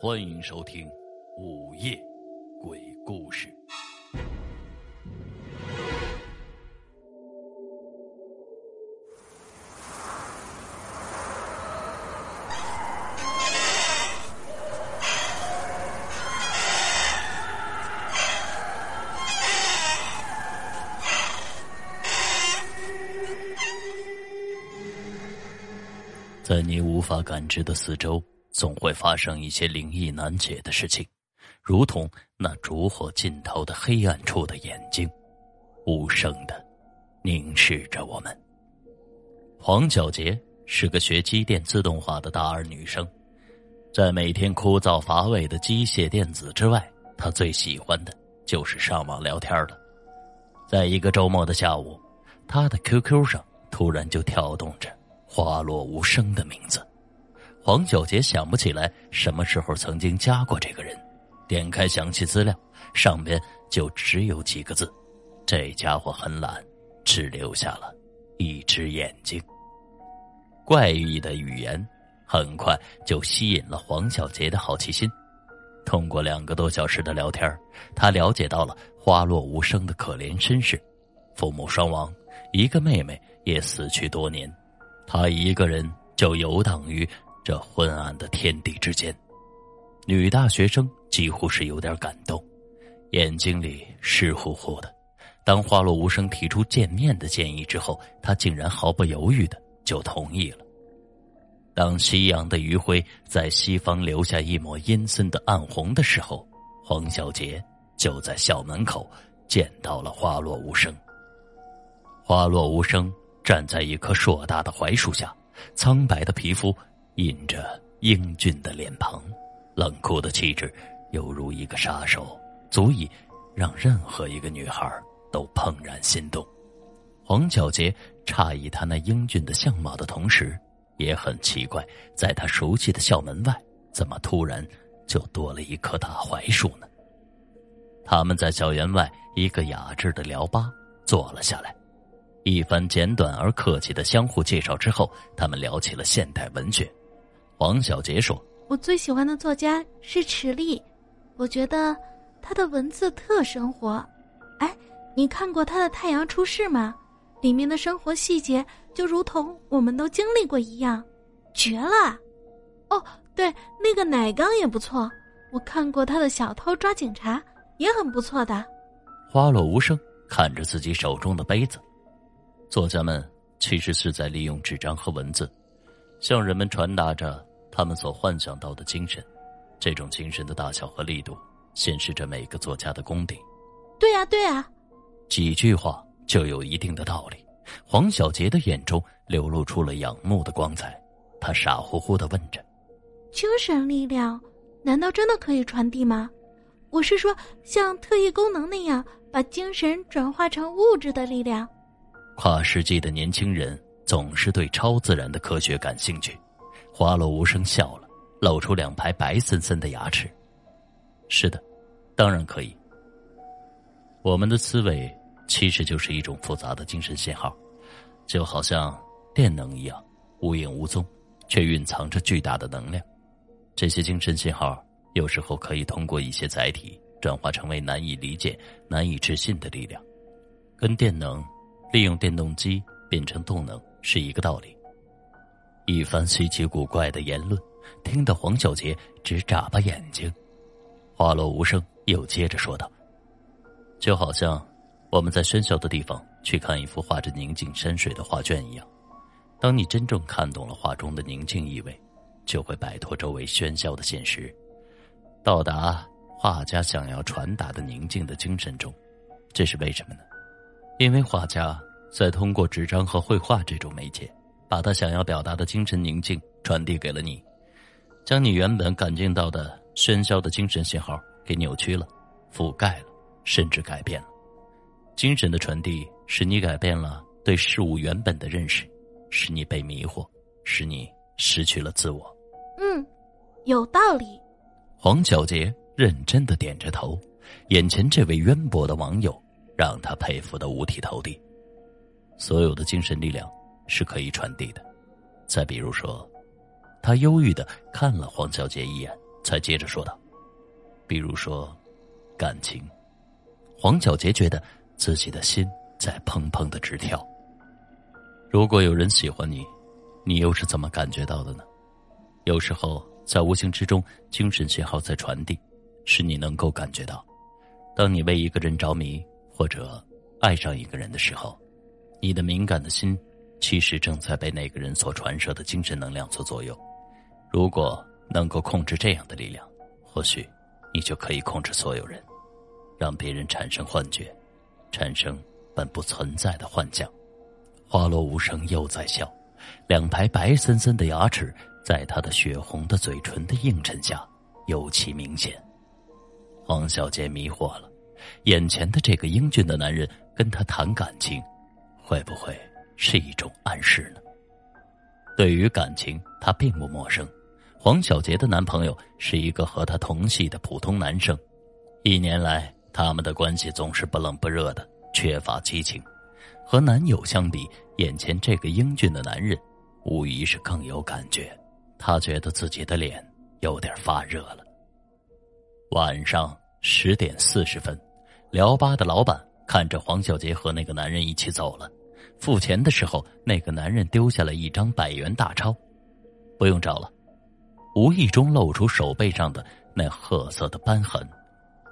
欢迎收听《午夜鬼故事》。在你无法感知的四周。总会发生一些灵异难解的事情，如同那烛火尽头的黑暗处的眼睛，无声的凝视着我们。黄小杰是个学机电自动化的大二女生，在每天枯燥乏味的机械电子之外，她最喜欢的就是上网聊天了。在一个周末的下午，她的 QQ 上突然就跳动着“花落无声”的名字。黄小杰想不起来什么时候曾经加过这个人，点开详细资料，上边就只有几个字：“这家伙很懒，只留下了一只眼睛。”怪异的语言很快就吸引了黄小杰的好奇心。通过两个多小时的聊天，他了解到了花落无声的可怜身世：父母双亡，一个妹妹也死去多年，他一个人就游荡于。这昏暗的天地之间，女大学生几乎是有点感动，眼睛里湿乎乎的。当花落无声提出见面的建议之后，她竟然毫不犹豫的就同意了。当夕阳的余晖在西方留下一抹阴森的暗红的时候，黄小杰就在校门口见到了花落无声。花落无声站在一棵硕大的槐树下，苍白的皮肤。印着英俊的脸庞，冷酷的气质，犹如一个杀手，足以让任何一个女孩都怦然心动。黄小杰诧异他那英俊的相貌的同时，也很奇怪，在他熟悉的校门外，怎么突然就多了一棵大槐树呢？他们在校园外一个雅致的聊吧坐了下来，一番简短而客气的相互介绍之后，他们聊起了现代文学。黄小杰说：“我最喜欢的作家是池莉，我觉得他的文字特生活。哎，你看过他的《太阳出世》吗？里面的生活细节就如同我们都经历过一样，绝了！哦，对，那个奶缸也不错，我看过他的《小偷抓警察》，也很不错的。”花落无声看着自己手中的杯子，作家们其实是在利用纸张和文字，向人们传达着。他们所幻想到的精神，这种精神的大小和力度，显示着每个作家的功底。对呀，对呀，几句话就有一定的道理。黄小杰的眼中流露出了仰慕的光彩，他傻乎乎的问着：“精神力量，难道真的可以传递吗？我是说，像特异功能那样，把精神转化成物质的力量。”跨世纪的年轻人总是对超自然的科学感兴趣。花落无声笑了，露出两排白森森的牙齿。是的，当然可以。我们的思维其实就是一种复杂的精神信号，就好像电能一样，无影无踪，却蕴藏着巨大的能量。这些精神信号有时候可以通过一些载体转化成为难以理解、难以置信的力量，跟电能利用电动机变成动能是一个道理。一番稀奇古怪的言论，听得黄小杰直眨巴眼睛。花落无声，又接着说道：“就好像我们在喧嚣的地方去看一幅画着宁静山水的画卷一样，当你真正看懂了画中的宁静意味，就会摆脱周围喧嚣的现实，到达画家想要传达的宁静的精神中。这是为什么呢？因为画家在通过纸张和绘画这种媒介。”把他想要表达的精神宁静传递给了你，将你原本感应到的喧嚣的精神信号给扭曲了、覆盖了，甚至改变了。精神的传递使你改变了对事物原本的认识，使你被迷惑，使你失去了自我。嗯，有道理。黄小杰认真的点着头，眼前这位渊博的网友让他佩服的五体投地。所有的精神力量。是可以传递的。再比如说，他忧郁的看了黄小杰一眼，才接着说道：“比如说，感情。”黄小杰觉得自己的心在砰砰的直跳。如果有人喜欢你，你又是怎么感觉到的呢？有时候，在无形之中，精神信号在传递，使你能够感觉到。当你为一个人着迷，或者爱上一个人的时候，你的敏感的心其实正在被那个人所传射的精神能量所左右。如果能够控制这样的力量，或许你就可以控制所有人，让别人产生幻觉，产生本不存在的幻象。花落无声又在笑，两排白森森的牙齿。在他的血红的嘴唇的映衬下，尤其明显。黄小杰迷惑了，眼前的这个英俊的男人跟他谈感情，会不会是一种暗示呢？对于感情，他并不陌生。黄小杰的男朋友是一个和他同系的普通男生，一年来他们的关系总是不冷不热的，缺乏激情。和男友相比，眼前这个英俊的男人，无疑是更有感觉。他觉得自己的脸有点发热了。晚上十点四十分，聊吧的老板看着黄小杰和那个男人一起走了。付钱的时候，那个男人丢下了一张百元大钞，不用找了。无意中露出手背上的那褐色的斑痕。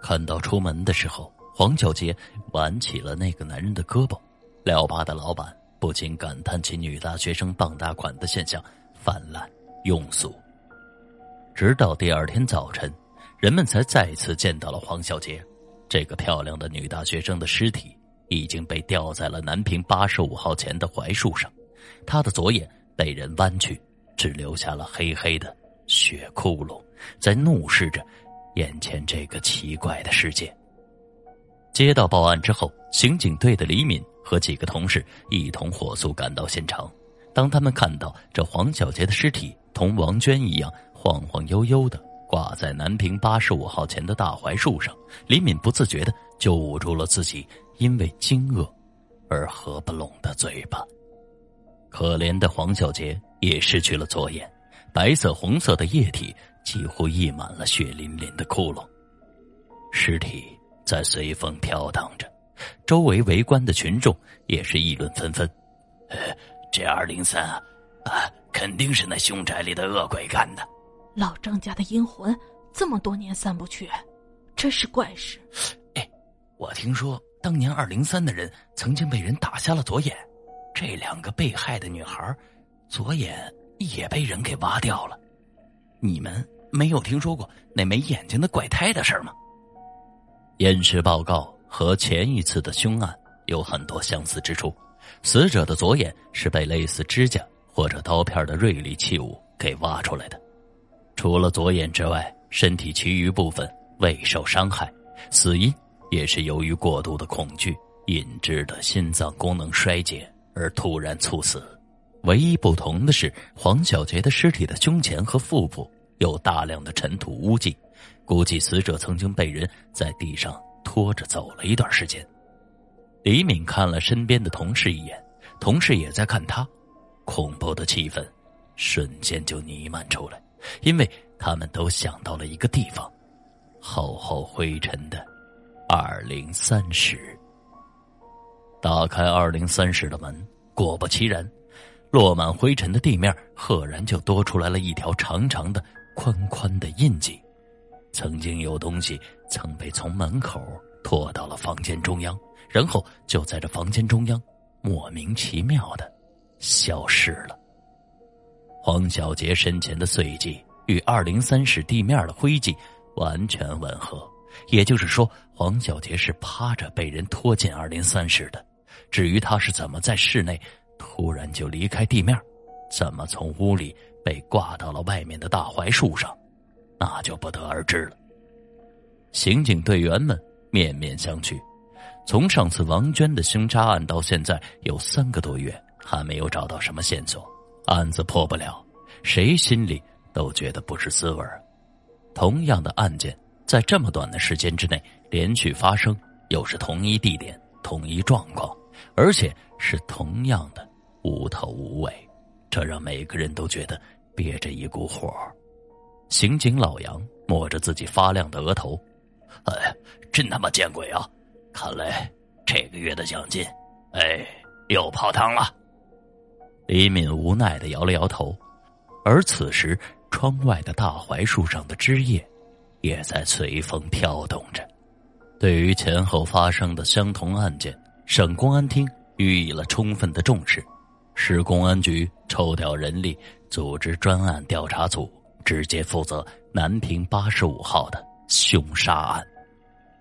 看到出门的时候，黄小杰挽起了那个男人的胳膊。聊吧的老板不禁感叹起女大学生傍大款的现象泛滥。庸俗。直到第二天早晨，人们才再次见到了黄小杰。这个漂亮的女大学生的尸体已经被吊在了南平八十五号前的槐树上，他的左眼被人弯去，只留下了黑黑的血窟窿，在怒视着眼前这个奇怪的世界。接到报案之后，刑警队的李敏和几个同事一同火速赶到现场。当他们看到这黄小杰的尸体，同王娟一样晃晃悠悠的挂在南平八十五号前的大槐树上，李敏不自觉的就捂住了自己因为惊愕而合不拢的嘴巴。可怜的黄小杰也失去了左眼，白色红色的液体几乎溢满了血淋淋的窟窿，尸体在随风飘荡着，周围围观的群众也是议论纷纷。这二零三啊！啊，肯定是那凶宅里的恶鬼干的。老张家的阴魂这么多年散不去，真是怪事。哎，我听说当年二零三的人曾经被人打瞎了左眼，这两个被害的女孩左眼也被人给挖掉了。你们没有听说过那没眼睛的怪胎的事吗？验尸报告和前一次的凶案有很多相似之处，死者的左眼是被类似指甲。或者刀片的锐利器物给挖出来的，除了左眼之外，身体其余部分未受伤害，死因也是由于过度的恐惧引致的心脏功能衰竭而突然猝死。唯一不同的是，黄小杰的尸体的胸前和腹部有大量的尘土污迹，估计死者曾经被人在地上拖着走了一段时间。李敏看了身边的同事一眼，同事也在看他。恐怖的气氛瞬间就弥漫出来，因为他们都想到了一个地方——厚厚灰尘的二零三室。打开二零三室的门，果不其然，落满灰尘的地面赫然就多出来了一条长长的、宽宽的印记。曾经有东西曾被从门口拖到了房间中央，然后就在这房间中央莫名其妙的。消失了。黄小杰身前的碎迹与二零三室地面的灰迹完全吻合，也就是说，黄小杰是趴着被人拖进二零三室的。至于他是怎么在室内突然就离开地面，怎么从屋里被挂到了外面的大槐树上，那就不得而知了。刑警队员们面面相觑，从上次王娟的凶杀案到现在有三个多月。还没有找到什么线索，案子破不了，谁心里都觉得不是滋味同样的案件，在这么短的时间之内连续发生，又是同一地点、同一状况，而且是同样的无头无尾，这让每个人都觉得憋着一股火。刑警老杨摸着自己发亮的额头，哎，真他妈见鬼啊！看来这个月的奖金，哎，又泡汤了。李敏无奈的摇了摇头，而此时窗外的大槐树上的枝叶，也在随风飘动着。对于前后发生的相同案件，省公安厅予以了充分的重视，市公安局抽调人力组织专案调查组，直接负责南平八十五号的凶杀案。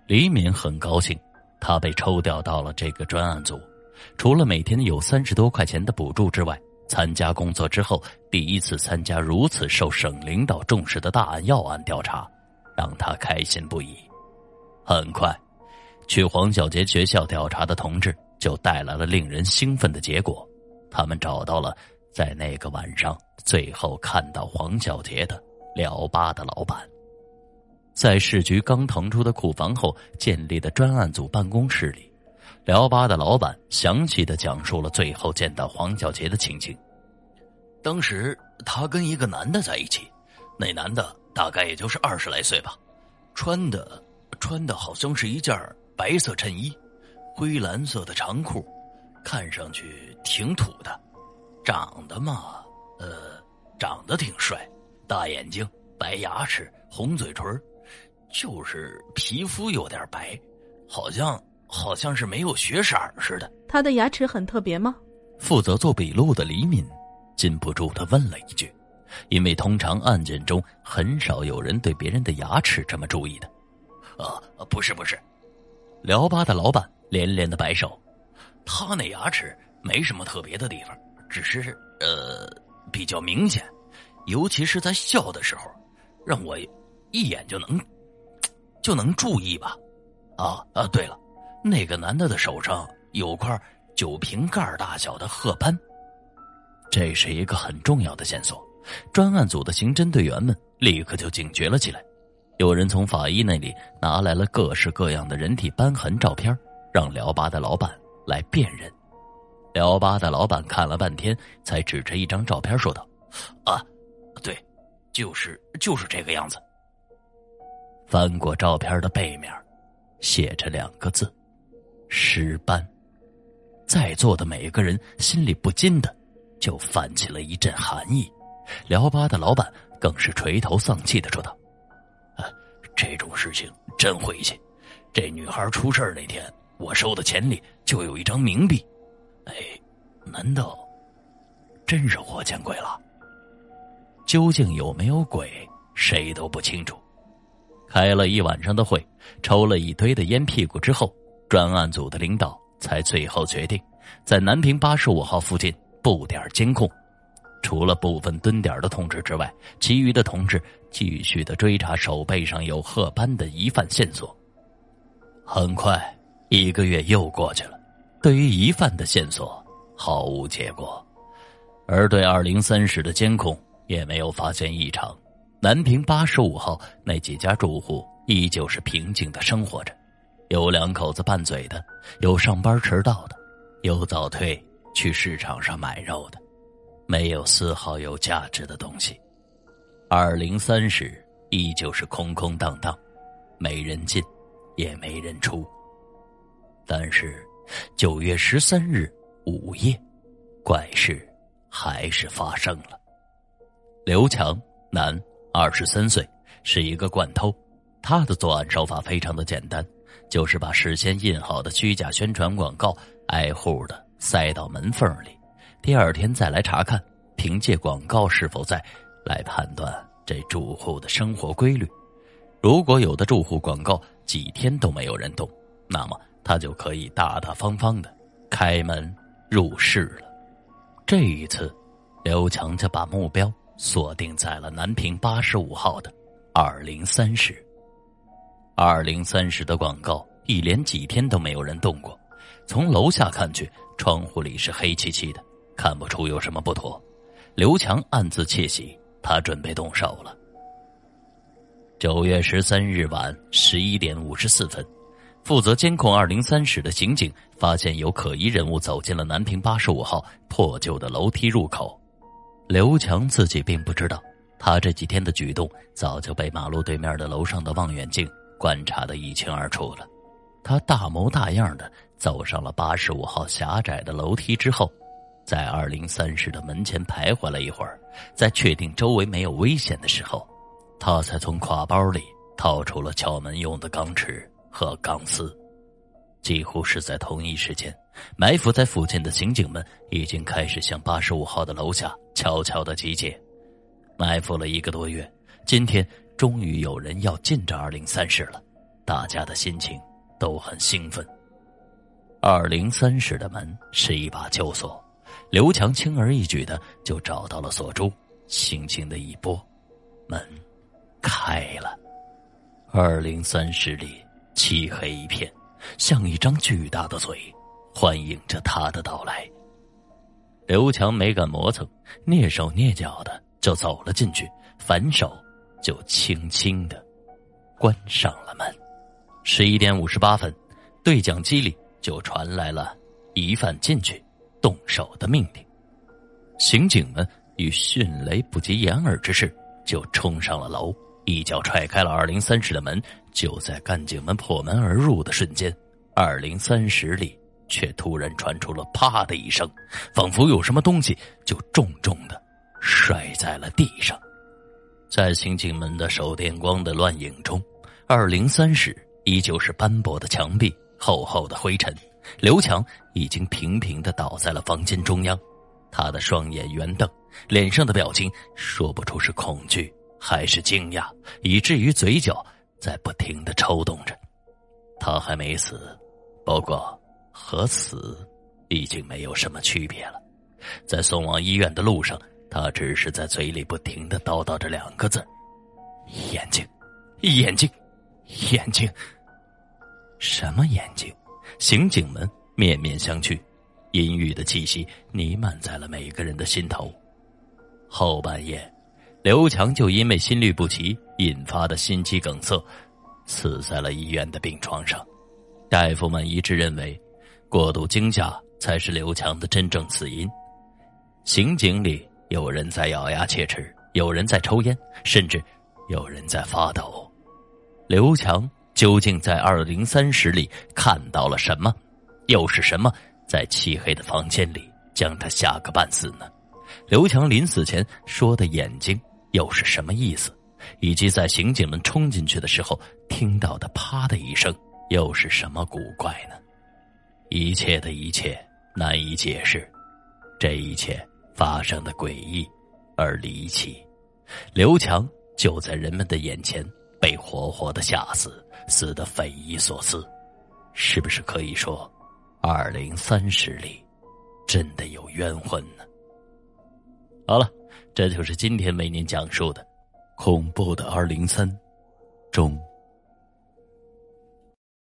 李敏很高兴，他被抽调到了这个专案组。除了每天有三十多块钱的补助之外，参加工作之后第一次参加如此受省领导重视的大案要案调查，让他开心不已。很快，去黄小杰学校调查的同志就带来了令人兴奋的结果，他们找到了在那个晚上最后看到黄小杰的辽吧的老板。在市局刚腾出的库房后建立的专案组办公室里。辽吧的老板详细的讲述了最后见到黄小杰的情景。当时他跟一个男的在一起，那男的大概也就是二十来岁吧，穿的穿的好像是一件白色衬衣，灰蓝色的长裤，看上去挺土的，长得嘛，呃，长得挺帅，大眼睛，白牙齿，红嘴唇，就是皮肤有点白，好像。好像是没有血色似的。他的牙齿很特别吗？负责做笔录的李敏禁不住的问了一句，因为通常案件中很少有人对别人的牙齿这么注意的。啊，不是不是，辽吧的老板连连的摆手，他那牙齿没什么特别的地方，只是呃比较明显，尤其是在笑的时候，让我一眼就能就能注意吧。啊啊，对了。那个男的的手上有块酒瓶盖大小的褐斑，这是一个很重要的线索。专案组的刑侦队员们立刻就警觉了起来。有人从法医那里拿来了各式各样的人体斑痕照片，让辽吧的老板来辨认。辽吧的老板看了半天，才指着一张照片说道：“啊，对，就是就是这个样子。”翻过照片的背面，写着两个字。尸斑，在座的每一个人心里不禁的就泛起了一阵寒意。辽吧的老板更是垂头丧气的说道：“，这种事情真晦气。这女孩出事那天，我收的钱里就有一张冥币。哎，难道真是活见鬼了？究竟有没有鬼，谁都不清楚。开了一晚上的会，抽了一堆的烟屁股之后。”专案组的领导才最后决定，在南平八十五号附近布点监控，除了部分蹲点的同志之外，其余的同志继续的追查手背上有褐斑的疑犯线索。很快，一个月又过去了，对于疑犯的线索毫无结果，而对二零三室的监控也没有发现异常。南平八十五号那几家住户依旧是平静的生活着。有两口子拌嘴的，有上班迟到的，有早退去市场上买肉的，没有丝毫有价值的东西。二零三室依旧是空空荡荡，没人进，也没人出。但是九月十三日午夜，怪事还是发生了。刘强，男，二十三岁，是一个惯偷。他的作案手法非常的简单。就是把事先印好的虚假宣传广告挨户的塞到门缝里，第二天再来查看，凭借广告是否在，来判断这住户的生活规律。如果有的住户广告几天都没有人动，那么他就可以大大方方的开门入室了。这一次，刘强就把目标锁定在了南平八十五号的二零三室。二零三室的广告一连几天都没有人动过，从楼下看去，窗户里是黑漆漆的，看不出有什么不妥。刘强暗自窃喜，他准备动手了。九月十三日晚十一点五十四分，负责监控二零三室的刑警发现有可疑人物走进了南平八十五号破旧的楼梯入口。刘强自己并不知道，他这几天的举动早就被马路对面的楼上的望远镜观察的一清二楚了。他大模大样的走上了八十五号狭窄的楼梯之后，在二零三室的门前徘徊了一会儿，在确定周围没有危险的时候，他才从挎包里掏出了撬门用的钢尺和钢丝。几乎是在同一时间，埋伏在附近的刑警们已经开始向八十五号的楼下悄悄的集结。埋伏了一个多月，今天终于有人要进这二零三室了，大家的心情都很兴奋。二零三室的门是一把旧锁，刘强轻而易举的就找到了锁珠，轻轻的一拨，门开了。二零三室里漆黑一片，像一张巨大的嘴，欢迎着他的到来。刘强没敢磨蹭，蹑手蹑脚的。就走了进去，反手就轻轻的关上了门。十一点五十八分，对讲机里就传来了疑犯进去动手的命令。刑警们以迅雷不及掩耳之势就冲上了楼，一脚踹开了二零三室的门。就在干警们破门而入的瞬间，二零三室里却突然传出了“啪”的一声，仿佛有什么东西就重重的。摔在了地上，在刑警们的手电光的乱影中，二零三室依旧是斑驳的墙壁、厚厚的灰尘。刘强已经平平的倒在了房间中央，他的双眼圆瞪，脸上的表情说不出是恐惧还是惊讶，以至于嘴角在不停的抽动着。他还没死，不过和死已经没有什么区别了。在送往医院的路上。他只是在嘴里不停的叨叨着两个字：“眼睛，眼睛，眼睛。”什么眼睛？刑警们面面相觑，阴郁的气息弥漫在了每个人的心头。后半夜，刘强就因为心律不齐引发的心肌梗塞，死在了医院的病床上。大夫们一致认为，过度惊吓才是刘强的真正死因。刑警里。有人在咬牙切齿，有人在抽烟，甚至有人在发抖。刘强究竟在二零三室里看到了什么？又是什么在漆黑的房间里将他吓个半死呢？刘强临死前说的眼睛又是什么意思？以及在刑警们冲进去的时候听到的“啪”的一声又是什么古怪呢？一切的一切难以解释，这一切。发生的诡异而离奇，刘强就在人们的眼前被活活的吓死，死的匪夷所思，是不是可以说，二零三室里真的有冤魂呢？好了，这就是今天为您讲述的恐怖的二零三中。